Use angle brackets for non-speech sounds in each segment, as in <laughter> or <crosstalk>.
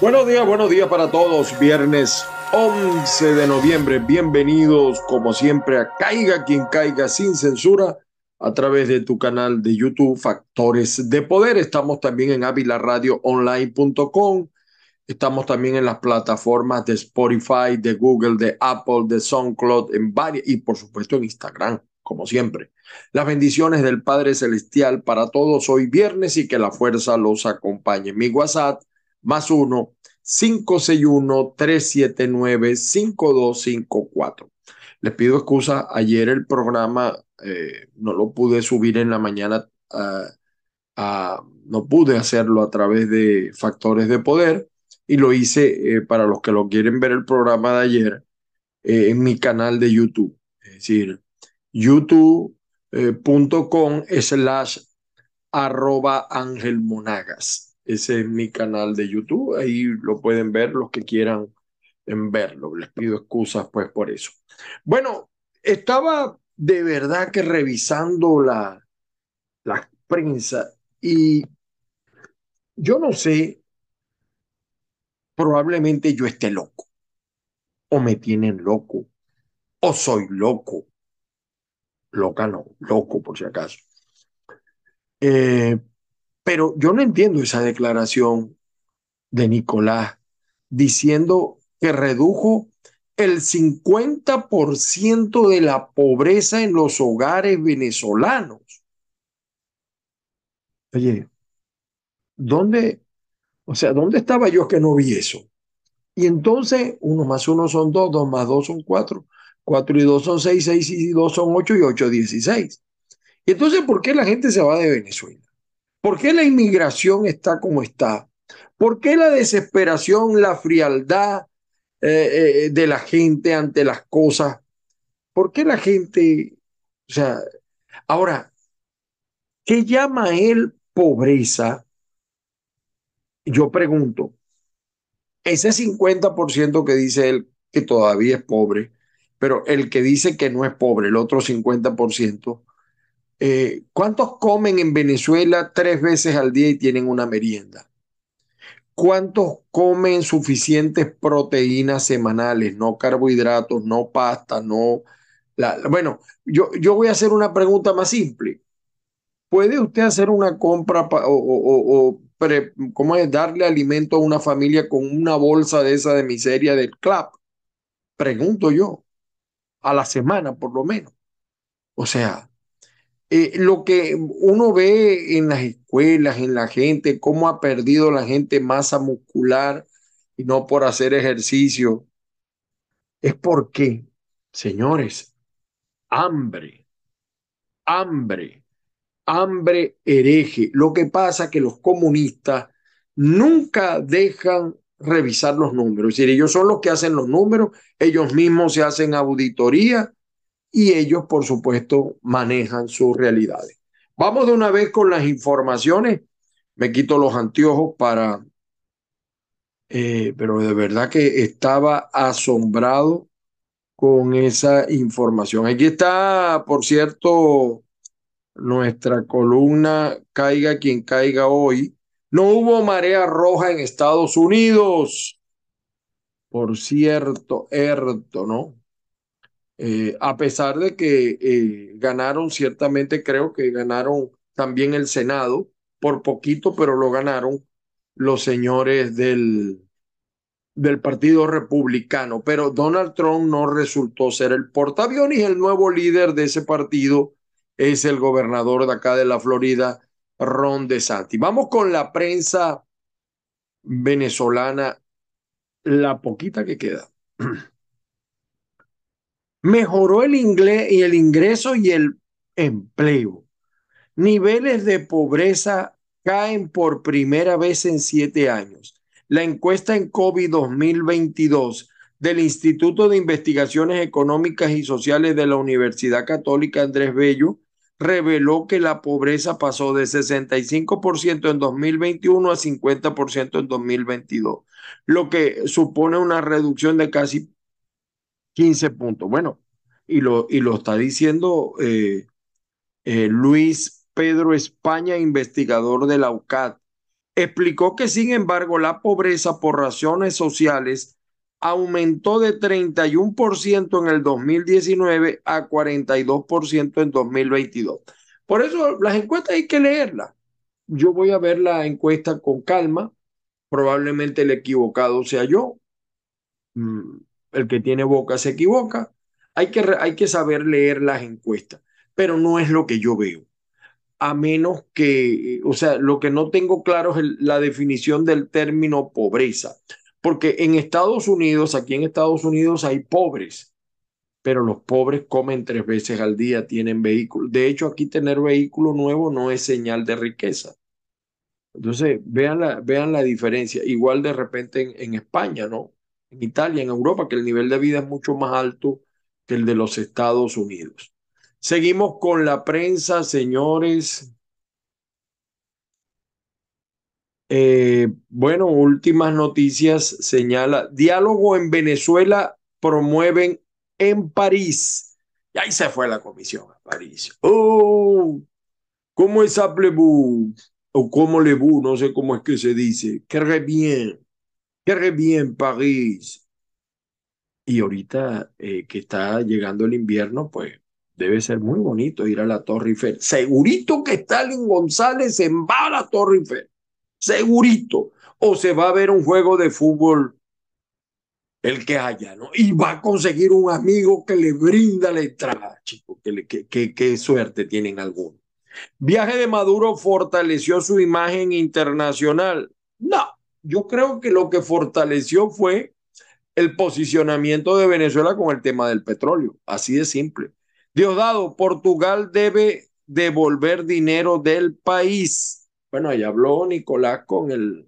Buenos días, buenos días para todos. Viernes 11 de noviembre. Bienvenidos, como siempre, a Caiga quien caiga sin censura a través de tu canal de YouTube Factores de Poder. Estamos también en avilaradioonline.com. Estamos también en las plataformas de Spotify, de Google, de Apple, de SoundCloud, en varias y por supuesto en Instagram, como siempre. Las bendiciones del Padre Celestial para todos hoy viernes y que la fuerza los acompañe. Mi WhatsApp más uno 561-379-5254. Les pido excusa, ayer el programa eh, no lo pude subir en la mañana, no pude hacerlo a través de factores de poder y lo hice eh, para los que lo quieren ver el programa de ayer eh, en mi canal de YouTube, es decir, youtube.com slash arroba Ángel Monagas. Ese es mi canal de YouTube. Ahí lo pueden ver los que quieran verlo. Les pido excusas pues por eso. Bueno, estaba de verdad que revisando la, la prensa y yo no sé, probablemente yo esté loco o me tienen loco o soy loco. Loca no, loco por si acaso. Eh, pero yo no entiendo esa declaración de Nicolás diciendo que redujo el 50% de la pobreza en los hogares venezolanos. Oye, ¿dónde, o sea, dónde estaba yo que no vi eso? Y entonces, uno más uno son dos, dos más dos son cuatro, cuatro y dos son seis, seis y dos son ocho y ocho dieciséis. Y entonces, ¿por qué la gente se va de Venezuela? ¿Por qué la inmigración está como está? ¿Por qué la desesperación, la frialdad eh, eh, de la gente ante las cosas? ¿Por qué la gente, o sea, ahora, ¿qué llama él pobreza? Yo pregunto, ese 50% que dice él que todavía es pobre, pero el que dice que no es pobre, el otro 50%, eh, ¿Cuántos comen en Venezuela tres veces al día y tienen una merienda? ¿Cuántos comen suficientes proteínas semanales, no carbohidratos, no pasta, no... bueno, yo, yo voy a hacer una pregunta más simple. ¿Puede usted hacer una compra o, cómo es darle alimento a una familia con una bolsa de esa de miseria del CLAP? Pregunto yo, a la semana por lo menos. O sea, eh, lo que uno ve en las escuelas, en la gente, cómo ha perdido la gente masa muscular y no por hacer ejercicio, es porque, señores, hambre, hambre, hambre hereje. Lo que pasa es que los comunistas nunca dejan revisar los números. Es decir, ellos son los que hacen los números, ellos mismos se hacen auditoría y ellos, por supuesto, manejan sus realidades. Vamos de una vez con las informaciones. Me quito los anteojos para... Eh, pero de verdad que estaba asombrado con esa información. Aquí está, por cierto, nuestra columna Caiga quien caiga hoy. No hubo marea roja en Estados Unidos. Por cierto, Erto, ¿no? Eh, a pesar de que eh, ganaron, ciertamente creo que ganaron también el Senado, por poquito, pero lo ganaron los señores del, del Partido Republicano. Pero Donald Trump no resultó ser el portaaviones el nuevo líder de ese partido es el gobernador de acá de la Florida, Ron DeSantis. Vamos con la prensa venezolana, la poquita que queda. <clears throat> Mejoró el, inglés y el ingreso y el empleo. Niveles de pobreza caen por primera vez en siete años. La encuesta en COVID 2022 del Instituto de Investigaciones Económicas y Sociales de la Universidad Católica Andrés Bello reveló que la pobreza pasó de 65% en 2021 a 50% en 2022, lo que supone una reducción de casi 15 puntos. Bueno, y lo, y lo está diciendo eh, eh, Luis Pedro España, investigador de la UCAD. Explicó que, sin embargo, la pobreza por razones sociales aumentó de 31% en el 2019 a 42% en 2022. Por eso las encuestas hay que leerlas. Yo voy a ver la encuesta con calma. Probablemente el equivocado sea yo. Mm, el que tiene boca se equivoca. Hay que, hay que saber leer las encuestas, pero no es lo que yo veo. A menos que, o sea, lo que no tengo claro es la definición del término pobreza. Porque en Estados Unidos, aquí en Estados Unidos hay pobres, pero los pobres comen tres veces al día, tienen vehículos. De hecho, aquí tener vehículo nuevo no es señal de riqueza. Entonces, vean la, vean la diferencia. Igual de repente en, en España, ¿no? En Italia, en Europa, que el nivel de vida es mucho más alto que el de los Estados Unidos. Seguimos con la prensa, señores. Eh, bueno, últimas noticias señala, diálogo en Venezuela promueven en París. Y ahí se fue la comisión a París. Oh, ¿cómo es appelez-vous? O cómo le vous, no sé cómo es que se dice. Que bien, que bien París. Y ahorita eh, que está llegando el invierno, pues debe ser muy bonito ir a la Torre Eiffel. Segurito que Stalin González en va a la Torre Eiffel segurito. O se va a ver un juego de fútbol el que haya, ¿no? Y va a conseguir un amigo que le brinda la entrada, chicos, que, que, suerte tienen algunos. Viaje de Maduro fortaleció su imagen internacional. No, yo creo que lo que fortaleció fue el posicionamiento de Venezuela con el tema del petróleo, así de simple. Diosdado, Portugal debe devolver dinero del país bueno, ahí habló Nicolás con el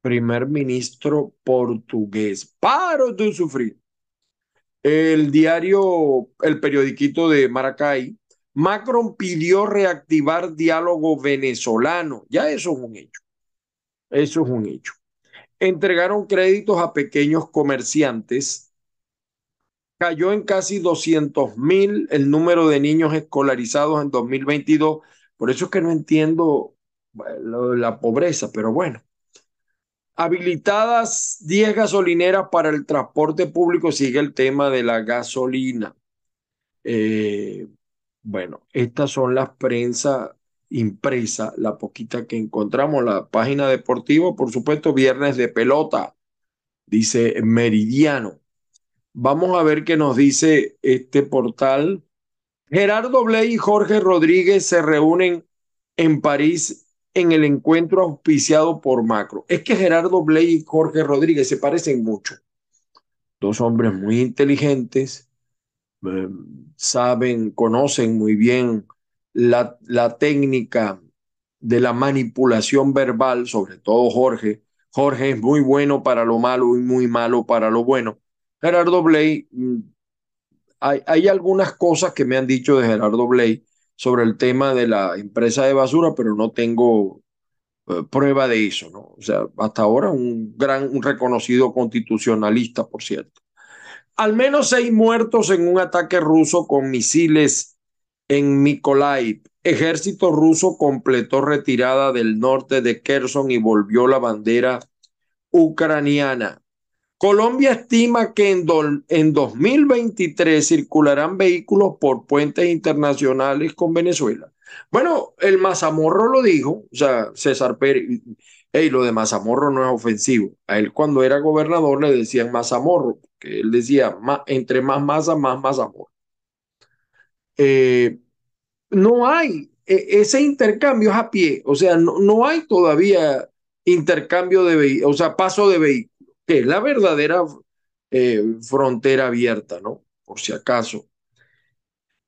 primer ministro portugués. Paro de sufrir. El diario, el periodiquito de Maracay, Macron pidió reactivar diálogo venezolano. Ya eso es un hecho. Eso es un hecho. Entregaron créditos a pequeños comerciantes. Cayó en casi 200 mil el número de niños escolarizados en 2022. Por eso es que no entiendo la pobreza, pero bueno. Habilitadas 10 gasolineras para el transporte público, sigue el tema de la gasolina. Eh, bueno, estas son las prensa impresa, la poquita que encontramos, la página deportiva, por supuesto, viernes de pelota, dice Meridiano. Vamos a ver qué nos dice este portal. Gerardo Bley y Jorge Rodríguez se reúnen en París en el encuentro auspiciado por Macro. Es que Gerardo Blay y Jorge Rodríguez se parecen mucho. Dos hombres muy inteligentes, eh, saben, conocen muy bien la, la técnica de la manipulación verbal, sobre todo Jorge. Jorge es muy bueno para lo malo y muy malo para lo bueno. Gerardo Blay, mm, hay, hay algunas cosas que me han dicho de Gerardo Blay sobre el tema de la empresa de basura, pero no tengo eh, prueba de eso, ¿no? O sea, hasta ahora un gran, un reconocido constitucionalista, por cierto. Al menos seis muertos en un ataque ruso con misiles en Mykolaiv. Ejército ruso completó retirada del norte de Kherson y volvió la bandera ucraniana. Colombia estima que en, en 2023 circularán vehículos por puentes internacionales con Venezuela. Bueno, el Mazamorro lo dijo, o sea, César Pérez, lo de Mazamorro no es ofensivo. A él cuando era gobernador le decían Mazamorro, que él decía, entre más masa, más Mazamorro. Eh, no hay, e, ese intercambio es a pie, o sea, no, no hay todavía intercambio de vehículos, o sea, paso de vehículos que es la verdadera eh, frontera abierta, ¿no? Por si acaso.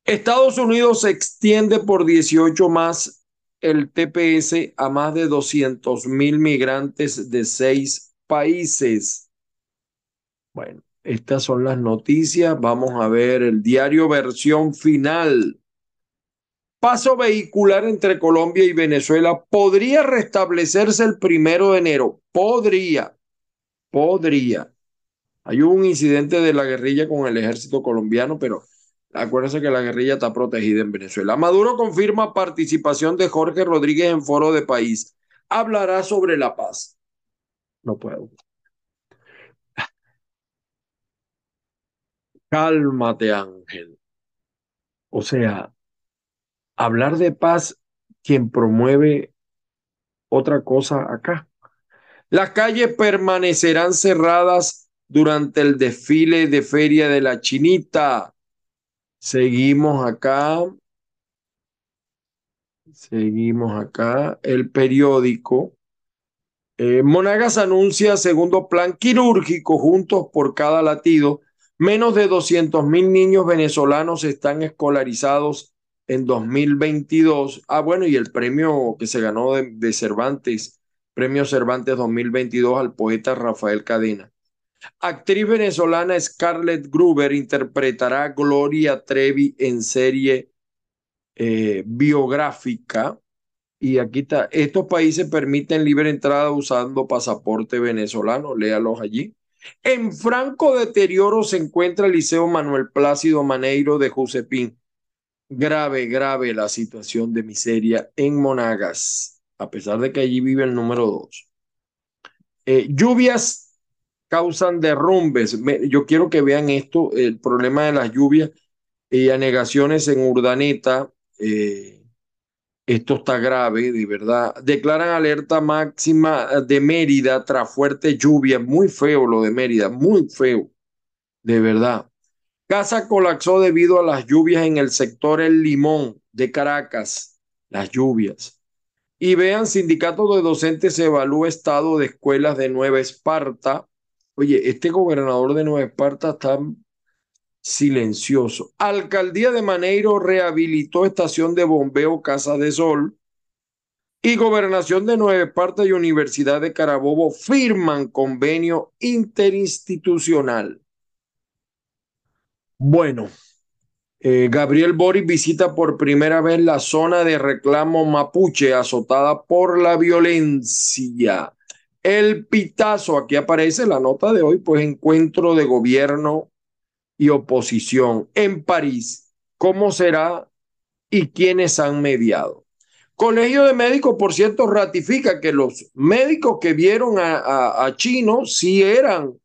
Estados Unidos se extiende por 18 más el TPS a más de 200 mil migrantes de seis países. Bueno, estas son las noticias. Vamos a ver el diario versión final. paso vehicular entre Colombia y Venezuela podría restablecerse el primero de enero. Podría, podría. Hay un incidente de la guerrilla con el ejército colombiano, pero acuérdense que la guerrilla está protegida en Venezuela. Maduro confirma participación de Jorge Rodríguez en foro de país. Hablará sobre la paz. No puedo. Cálmate, Ángel. O sea, hablar de paz, quien promueve otra cosa acá. Las calles permanecerán cerradas durante el desfile de Feria de la Chinita. Seguimos acá. Seguimos acá. El periódico. Eh, Monagas anuncia segundo plan quirúrgico juntos por cada latido. Menos de 200 mil niños venezolanos están escolarizados en 2022. Ah, bueno, y el premio que se ganó de, de Cervantes, Premio Cervantes 2022 al poeta Rafael Cadena. Actriz venezolana Scarlett Gruber interpretará a Gloria Trevi en serie eh, biográfica. Y aquí está, estos países permiten libre entrada usando pasaporte venezolano, léalos allí. En franco deterioro se encuentra el Liceo Manuel Plácido Maneiro de Josepín. Grave, grave la situación de miseria en Monagas, a pesar de que allí vive el número dos. Eh, lluvias causan derrumbes. yo quiero que vean esto, el problema de las lluvias y anegaciones en Urdaneta. Eh, esto está grave, de verdad. Declaran alerta máxima de Mérida tras fuerte lluvia. Muy feo lo de Mérida, muy feo, de verdad. Casa colapsó debido a las lluvias en el sector El Limón de Caracas. Las lluvias. Y vean, sindicato de docentes evalúa estado de escuelas de Nueva Esparta Oye, este gobernador de Nueva Esparta está silencioso. Alcaldía de Maneiro rehabilitó estación de bombeo Casa de Sol. Y Gobernación de Nueva Esparta y Universidad de Carabobo firman convenio interinstitucional. Bueno, eh, Gabriel Boris visita por primera vez la zona de reclamo mapuche azotada por la violencia. El pitazo, aquí aparece la nota de hoy, pues encuentro de gobierno y oposición en París. ¿Cómo será y quiénes han mediado? Colegio de Médicos, por cierto, ratifica que los médicos que vieron a, a, Chino sí eran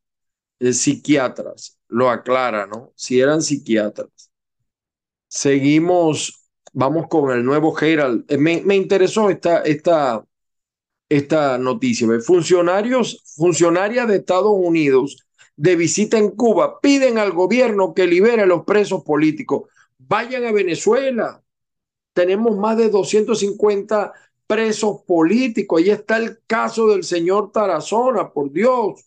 eh, psiquiatras, lo aclara, ¿no? Sí eran psiquiatras. Seguimos, vamos con el nuevo Herald. Eh, me, me interesó esta, esta, esta noticia. Funcionarios, funcionarias de Estados Unidos de visita en Cuba piden al gobierno que libere a los presos políticos. Vayan a Venezuela. Tenemos más de 250 presos políticos. Ahí está el caso del señor Tarazona, por Dios.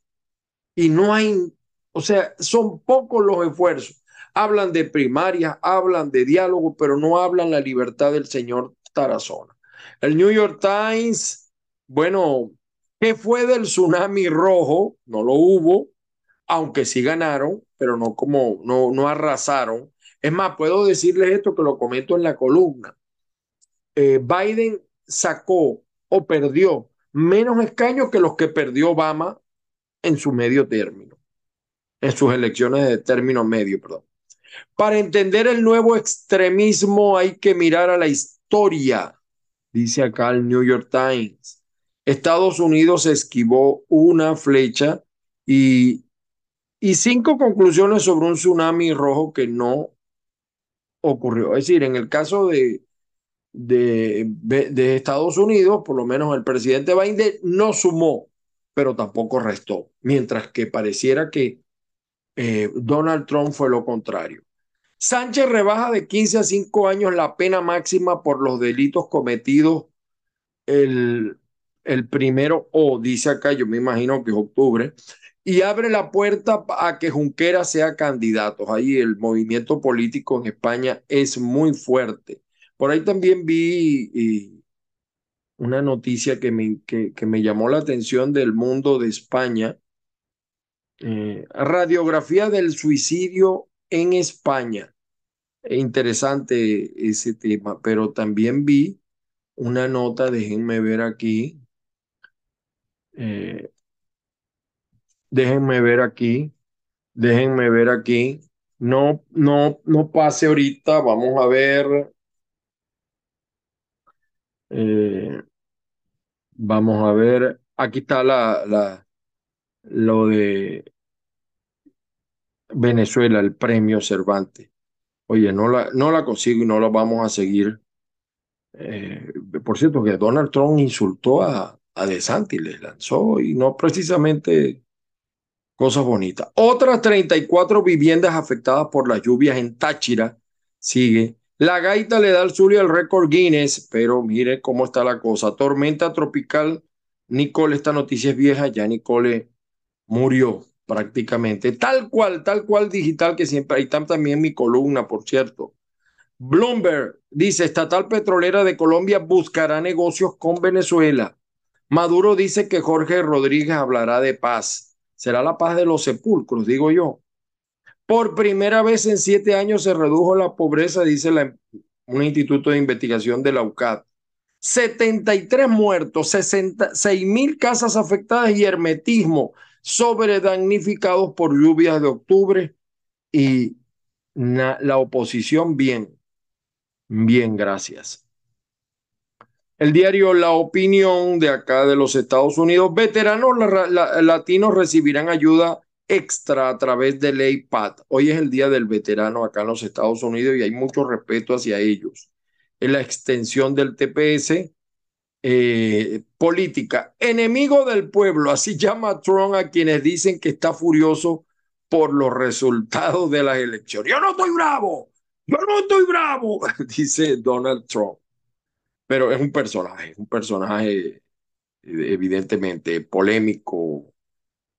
Y no hay, o sea, son pocos los esfuerzos. Hablan de primaria, hablan de diálogo, pero no hablan la libertad del señor Tarazona. El New York Times bueno, ¿qué fue del tsunami rojo? No lo hubo, aunque sí ganaron, pero no como, no, no arrasaron. Es más, puedo decirles esto que lo comento en la columna. Eh, Biden sacó o perdió menos escaños que los que perdió Obama en su medio término, en sus elecciones de término medio, perdón. Para entender el nuevo extremismo hay que mirar a la historia, dice acá el New York Times. Estados Unidos esquivó una flecha y, y cinco conclusiones sobre un tsunami rojo que no ocurrió. Es decir, en el caso de, de, de, Estados Unidos, por lo menos el presidente Biden no sumó, pero tampoco restó, mientras que pareciera que eh, Donald Trump fue lo contrario. Sánchez rebaja de 15 a 5 años la pena máxima por los delitos cometidos el, el primero o, dice acá, yo me imagino que es octubre, y abre la puerta a que Junquera sea candidato. Ahí el movimiento político en España es muy fuerte. Por ahí también vi una noticia que me, que, me llamó la atención del mundo de España. Eh, radiografía del suicidio en España. interesante ese tema, pero también vi una nota, déjenme ver aquí, eh, déjenme ver aquí, déjenme ver aquí, no, no, no pase ahorita, vamos a ver, eh, vamos a ver, aquí está la, la, lo de Venezuela, el premio Cervantes. Oye, no la, no la consigo y no la vamos a seguir. Eh, por cierto, que Donald Trump insultó a, a DeSantis, les lanzó y no precisamente cosas bonitas. Otras 34 viviendas afectadas por las lluvias en Táchira. Sigue. La gaita le da al Zulia el récord Guinness, pero mire cómo está la cosa. Tormenta tropical. Nicole, esta noticia es vieja, ya Nicole murió prácticamente. Tal cual, tal cual digital que siempre. Está también mi columna, por cierto. Bloomberg dice, estatal petrolera de Colombia buscará negocios con Venezuela. Maduro dice que Jorge Rodríguez hablará de paz. Será la paz de los sepulcros, digo yo. Por primera vez en siete años se redujo la pobreza, dice un instituto de investigación de la UCAD. 73 muertos, 66 mil casas afectadas y hermetismo sobredamnificados por lluvias de octubre y la oposición bien, bien, gracias. El diario La Opinión de acá de los Estados Unidos, veteranos latinos recibirán ayuda extra a través de ley PAT. Hoy es el Día del Veterano acá en los Estados Unidos y hay mucho respeto hacia ellos. En la extensión del TPS eh, política, enemigo del pueblo, así <laughs> llama Trump a quienes dicen que está furioso por los resultados de las elecciones. Yo no estoy bravo, yo no estoy bravo, <laughs> dice Donald Trump. Pero es un personaje, un personaje evidentemente polémico,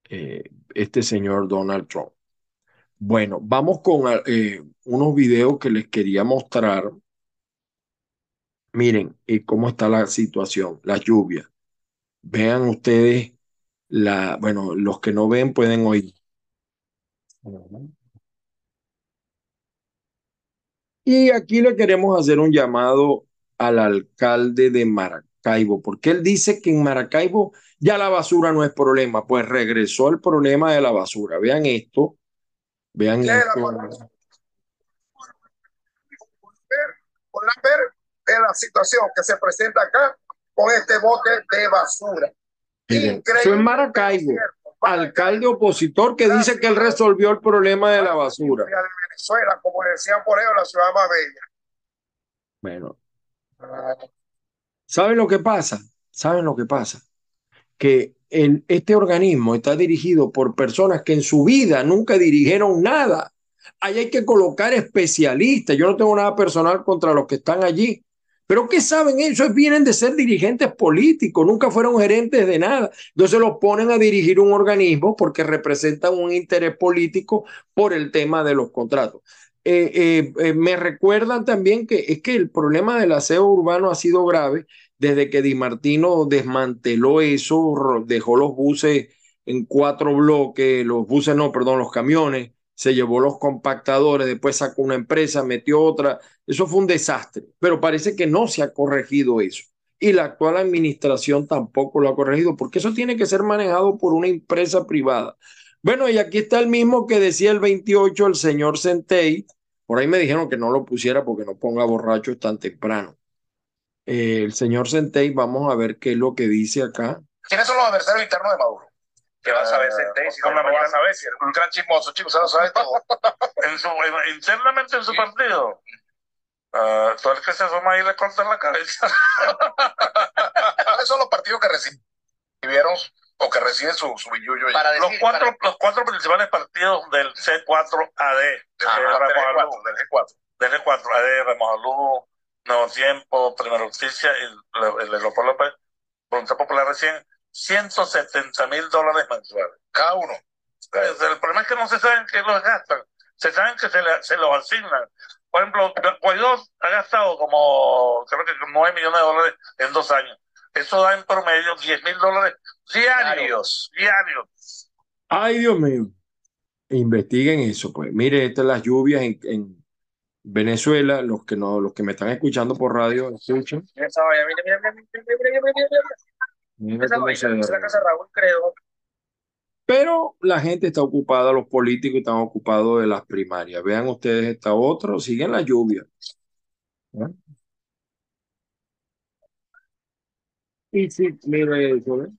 eh, este señor Donald Trump. Bueno, vamos con eh, unos videos que les quería mostrar. Miren eh, cómo está la situación, la lluvia. Vean ustedes, la, bueno, los que no ven pueden oír. Y aquí le queremos hacer un llamado al alcalde de Maracaibo, porque él dice que en Maracaibo ya la basura no es problema, pues regresó el problema de la basura. Vean esto, vean esto. Ver la situación que se presenta acá con este bote de basura. Increíble. en Maracaibo, alcalde opositor que dice que él resolvió el problema de la basura. De Venezuela, como decían por ellos, la ciudad más bella. Bueno, ¿saben lo que pasa? ¿Saben lo que pasa? Que en este organismo está dirigido por personas que en su vida nunca dirigieron nada. Ahí hay que colocar especialistas. Yo no tengo nada personal contra los que están allí, pero ¿qué saben ellos? Vienen de ser dirigentes políticos, nunca fueron gerentes de nada. Entonces los ponen a dirigir un organismo porque representan un interés político por el tema de los contratos. Eh, eh, eh, me recuerdan también que es que el problema del aseo urbano ha sido grave desde que Di Martino desmanteló eso, dejó los buses en cuatro bloques, los buses no, perdón, los camiones, se llevó los compactadores, después sacó una empresa, metió otra. Eso fue un desastre, pero parece que no se ha corregido eso. Y la actual administración tampoco lo ha corregido, porque eso tiene que ser manejado por una empresa privada. Bueno, y aquí está el mismo que decía el 28, el señor Centey. Por ahí me dijeron que no lo pusiera porque no ponga borracho tan temprano. Eh, el señor Centey, vamos a ver qué es lo que dice acá. ¿Quiénes son los adversarios internos de Maduro? ¿Qué vas a ver? Si ¿Cómo no lo vas a ver? Un gran chismoso, chicos, se lo sabe todo. <laughs> en su, en, internamente en su partido. Uh, todo el que se asoma ahí le cortan la cabeza. <laughs> ¿Cuáles son los partidos que recibieron o que reciben su, su billuyo? Para decir, los, cuatro, para... los cuatro principales partidos del C4AD. Del, G4, del G4. Del G4, AD, Remojalú, Nuevo Tiempo, Primera Justicia y el, el, el López, Voluntad Popular recién 170 mil dólares mensuales. Cada uno. El problema es que no se saben qué los gastan, se saben que se, le, se los asignan. Por ejemplo, Guaidó ha gastado como, creo que 9 millones de dólares en dos años. Eso da en promedio 10 mil dólares diarios. Diarios. Ay, Dios mío. Investiguen eso, pues. Mire, estas las lluvias en, en, Venezuela, los que no, los que me están escuchando por radio, escuchen. Esa valla, mira, mira, mira, mira, mira, mira, mira, Esa es la derrama. casa de Raúl Credo. Pero la gente está ocupada, los políticos están ocupados de las primarias. Vean ustedes esta otra, siguen la lluvia. ¿Eh? Y sí, mire eso, ¿eh?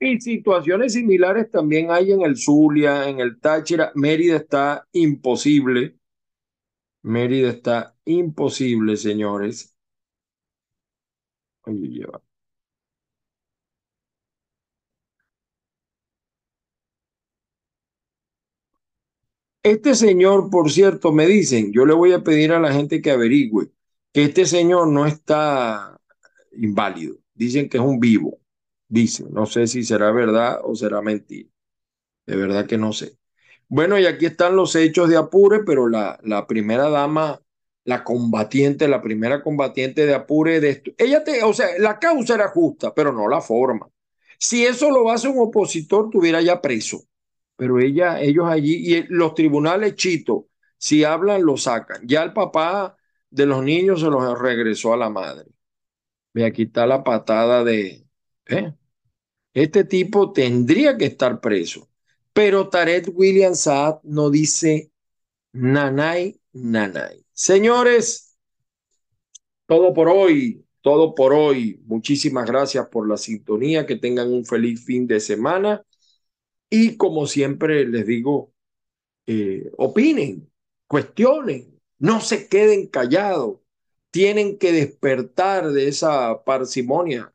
Y situaciones similares también hay en el Zulia, en el Táchira. Mérida está imposible. Mérida está imposible, señores. Oye, lleva. Este señor, por cierto, me dicen, yo le voy a pedir a la gente que averigüe que este señor no está inválido. Dicen que es un vivo. Dicen, no sé si será verdad o será mentira. De verdad que no sé. Bueno, y aquí están los hechos de Apure, pero la, primera dama, la combatiente, la primera combatiente de Apure, de ella te, o sea, la causa era justa, pero no la forma. Si eso lo hace un opositor, tuviera ya preso. Pero ella, ellos allí, y los tribunales chito, si hablan, lo sacan. Ya el papá de los niños se los regresó a la madre. Ve, aquí está la patada de, ¿eh? Este tipo tendría que estar preso. Pero Tarek William Saad no dice nanay, nanay. Señores, todo por hoy, todo por hoy. Muchísimas gracias por la sintonía, que tengan un feliz fin de semana. Y como siempre les digo, eh, opinen, cuestionen, no se queden callados. Tienen que despertar de esa parsimonia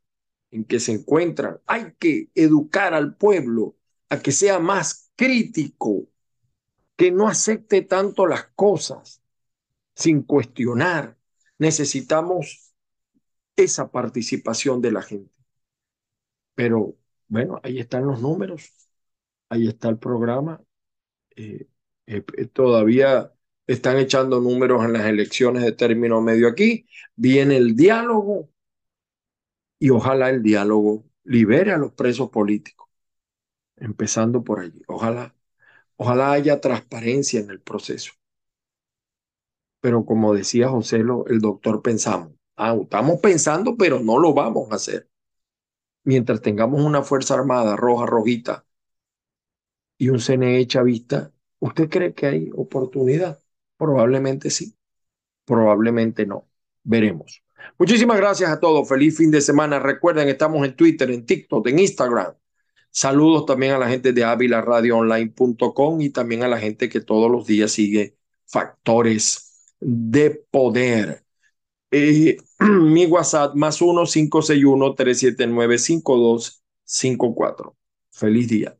en que se encuentran. Hay que educar al pueblo a que sea más crítico, que no acepte tanto las cosas sin cuestionar. Necesitamos esa participación de la gente. Pero bueno, ahí están los números, ahí está el programa. Eh, eh, todavía están echando números en las elecciones de término medio aquí. Viene el diálogo y ojalá el diálogo libere a los presos políticos, empezando por allí. Ojalá, ojalá haya transparencia en el proceso. Pero como decía José, lo, el doctor, pensamos, ah, estamos pensando, pero no lo vamos a hacer. Mientras tengamos una Fuerza Armada roja, rojita y un CNE chavista, ¿usted cree que hay oportunidad? Probablemente sí, probablemente no. Veremos. Muchísimas gracias a todos. Feliz fin de semana. Recuerden, estamos en Twitter, en TikTok, en Instagram. Saludos también a la gente de avilaradioonline.com y también a la gente que todos los días sigue Factores de Poder. Eh, <clears throat> mi WhatsApp más 1-561-379-5254. Feliz día.